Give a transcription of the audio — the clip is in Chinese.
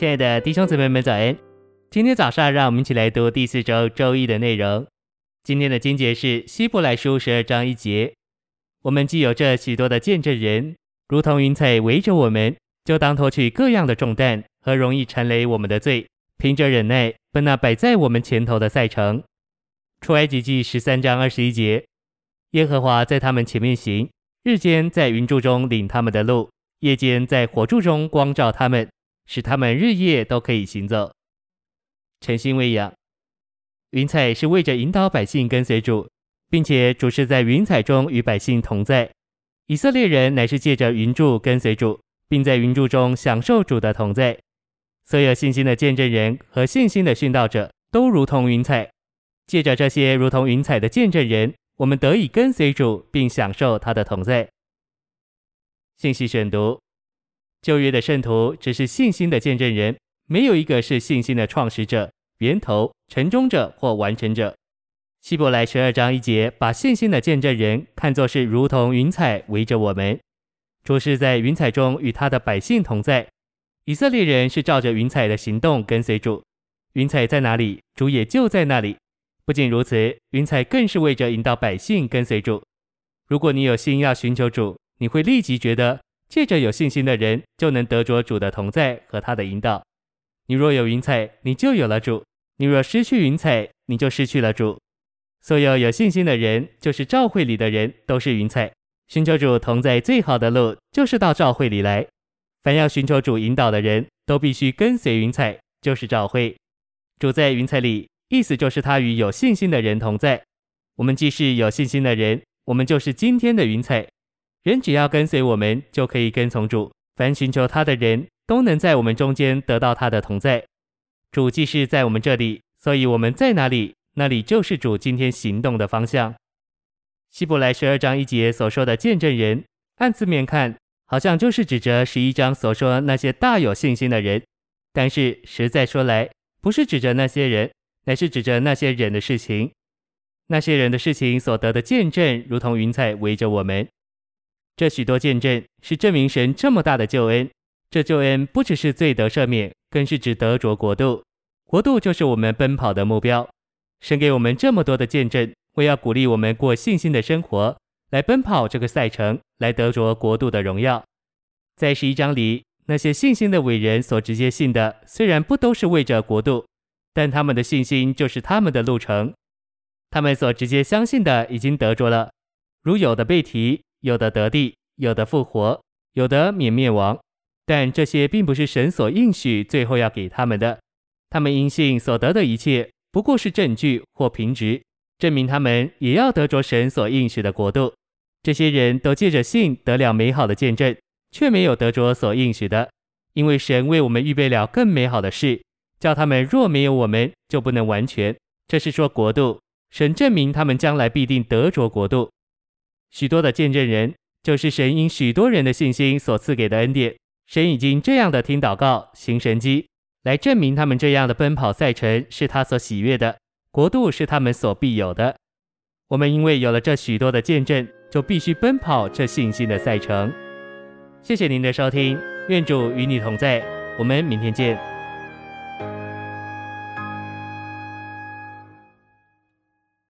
亲爱的弟兄姊妹们，早安！今天早上，让我们一起来读第四周周一的内容。今天的经节是希伯来书十二章一节。我们既有这许多的见证人，如同云彩围着我们，就当脱去各样的重担和容易缠累我们的罪，凭着忍耐奔那摆在我们前头的赛程。出埃及记十三章二十一节。耶和华在他们前面行，日间在云柱中领他们的路，夜间在火柱中光照他们。使他们日夜都可以行走。诚心喂养，云彩是为着引导百姓跟随主，并且主是在云彩中与百姓同在。以色列人乃是借着云柱跟随主，并在云柱中享受主的同在。所有信心的见证人和信心的殉道者都如同云彩。借着这些如同云彩的见证人，我们得以跟随主，并享受他的同在。信息选读。旧约的圣徒只是信心的见证人，没有一个是信心的创始者、源头、成终者或完成者。希伯来十二章一节把信心的见证人看作是如同云彩围着我们，主是在云彩中与他的百姓同在。以色列人是照着云彩的行动跟随主，云彩在哪里，主也就在那里。不仅如此，云彩更是为着引导百姓跟随主。如果你有心要寻求主，你会立即觉得。借着有信心的人，就能得着主的同在和他的引导。你若有云彩，你就有了主；你若失去云彩，你就失去了主。所有有信心的人，就是教会里的人，都是云彩。寻求主同在最好的路，就是到教会里来。凡要寻求主引导的人，都必须跟随云彩，就是教会。主在云彩里，意思就是他与有信心的人同在。我们既是有信心的人，我们就是今天的云彩。人只要跟随我们，就可以跟从主。凡寻求他的人，都能在我们中间得到他的同在。主既是在我们这里，所以我们在哪里，那里就是主今天行动的方向。希伯来十二章一节所说的见证人，按字面看，好像就是指着十一章所说那些大有信心的人。但是实在说来，不是指着那些人，乃是指着那些人的事情。那些人的事情所得的见证，如同云彩围着我们。这许多见证是证明神这么大的救恩。这救恩不只是罪得赦免，更是指得着国度。国度就是我们奔跑的目标。神给我们这么多的见证，为要鼓励我们过信心的生活，来奔跑这个赛程，来得着国度的荣耀。在十一章里，那些信心的伟人所直接信的，虽然不都是为着国度，但他们的信心就是他们的路程。他们所直接相信的，已经得着了。如有的被提。有的得地，有的复活，有的免灭亡，但这些并不是神所应许最后要给他们的。他们因信所得的一切，不过是证据或凭据，证明他们也要得着神所应许的国度。这些人都借着信得了美好的见证，却没有得着所应许的，因为神为我们预备了更美好的事，叫他们若没有我们，就不能完全。这是说国度，神证明他们将来必定得着国度。许多的见证人，就是神因许多人的信心所赐给的恩典。神已经这样的听祷告、行神迹，来证明他们这样的奔跑赛程是他所喜悦的，国度是他们所必有的。我们因为有了这许多的见证，就必须奔跑这信心的赛程。谢谢您的收听，愿主与你同在，我们明天见。